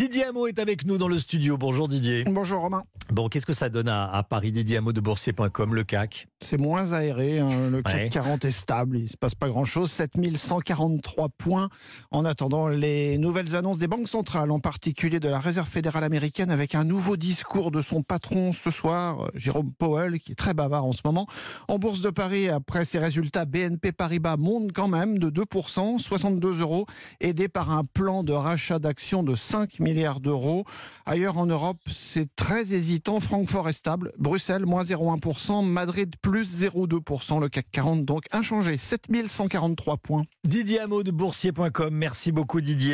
Didier Hameau est avec nous dans le studio. Bonjour Didier. Bonjour Romain. Bon, qu'est-ce que ça donne à, à Paris Hameau de Boursier.com, le CAC C'est moins aéré. hein. Le CAC Ouais. 40 est stable. Il ne se passe pas grand-chose. 7143 points. En attendant les nouvelles annonces des banques centrales, en particulier de la Réserve fédérale américaine, avec un nouveau discours de son patron ce soir, Jérôme Powell, qui est très bavard en ce moment. En bourse de Paris, après ses résultats, BNP Paribas monte quand même de 2%, 62 euros, aidé par un plan de rachat d'actions de 5 milliards d'euros. Ailleurs en Europe, c'est très hésitant. Francfort est stable, Bruxelles moins 0,1%, Madrid plus 0,2%, le CAC 40 donc inchangé, 7143 points. Didier Hameau de Boursier.com. Merci beaucoup Didier.